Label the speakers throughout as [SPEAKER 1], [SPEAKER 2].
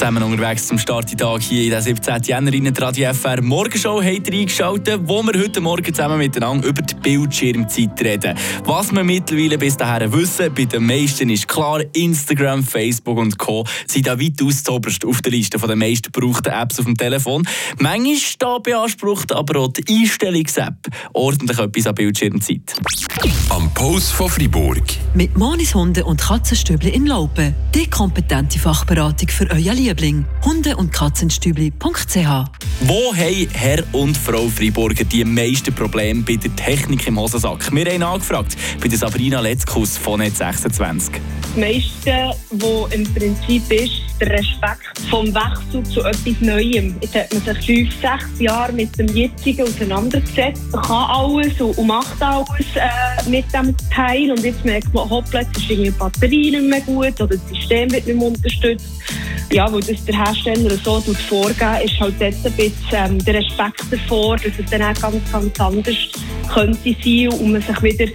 [SPEAKER 1] Zusammen unterwegs zum Starttag hier in der 17. Jänner in der Radio FR Morgenshow habt ihr eingeschaltet, wo wir heute Morgen zusammen miteinander über die Bildschirmzeit reden. Was wir mittlerweile bis dahin wissen, bei den meisten ist klar, Instagram, Facebook und Co. sind da weit zuoberst auf der Liste der meisten gebrauchten Apps auf dem Telefon. Manchmal da beansprucht aber auch die Einstellungs-App ordentlich etwas an Bildschirmzeit.
[SPEAKER 2] Post von Fribourg.
[SPEAKER 3] Mit Monis Hunde und Katzenstübli in Laupen. Die kompetente Fachberatung für euer Liebling. Hunde- und Katzenstübli.ch
[SPEAKER 1] Wo haben Herr und Frau Friburger die meisten Probleme bei der Technik im Hosensack? Wir haben angefragt bei der Sabrina Letzkus von Net 26.
[SPEAKER 4] Das meiste, was im Prinzip ist, der Respekt vom Wechsel zu etwas Neuem. Jetzt hat man sich fünf, sechs Jahre mit dem jetzigen auseinandergesetzt, man kann alles und macht alles äh, mit dem Teil und jetzt merkt man, hoppla, jetzt ist irgendwie die Batterie nicht mehr gut oder das System wird nicht mehr unterstützt. Ja, weil das der Hersteller so vorgeben ist halt jetzt ein bisschen ähm, der Respekt davor, dass es dann auch ganz, ganz anders könnte sein und man sich wieder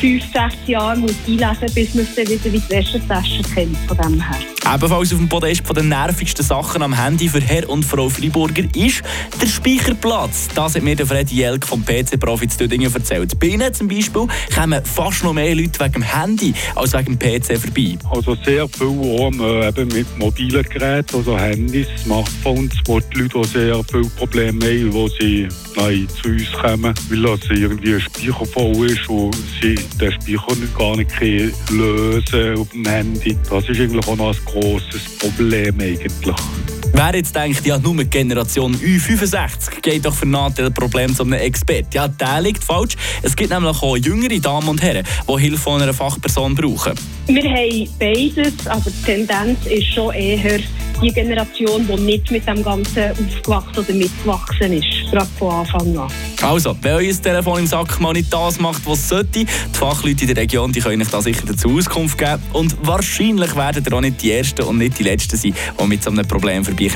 [SPEAKER 4] fünf, sechs Jahre muss einlesen bis man es dann wieder wie die Wäschetasche kennt von dem her.
[SPEAKER 1] Ebenfalls auf dem Podest von den nervigsten Sachen am Handy für Herr und Frau Freiburger ist der Speicherplatz. Das hat mir der Freddy Jelk vom PC-Profi zu Dödingen erzählt. Bei Ihnen zum Beispiel kommen fast noch mehr Leute wegen dem Handy als wegen dem PC vorbei.
[SPEAKER 5] Also sehr viel auch, äh, eben mit mobilen Geräten, also Handys, Smartphones, wo die Leute sehr viele Probleme haben, wo sie nein, zu uns kommen, weil das irgendwie ein Speicher voll ist und sie den Speicher gar nicht lösen auf dem Handy. Das ist eigentlich auch noch ein grosses Problem eigentlich.
[SPEAKER 1] Wer jetzt denkt, ja, nur Generation Ü65 geht doch für Problem zu einem Experten. Ja, der liegt falsch. Es gibt nämlich auch jüngere Damen und Herren, die Hilfe von einer Fachperson brauchen.
[SPEAKER 4] Wir haben beides, aber die Tendenz ist schon eher die Generation, die nicht mit dem Ganzen aufgewachsen oder mitgewachsen ist, gerade von Anfang an.
[SPEAKER 1] Also, wenn euer Telefon im Sack mal nicht das macht, was es sollte, die Fachleute in der Region die können euch da sicher dazu Auskunft geben. Und wahrscheinlich werden ihr auch nicht die Ersten und nicht die Letzten sein, die mit so einem Problem vorbeikommen.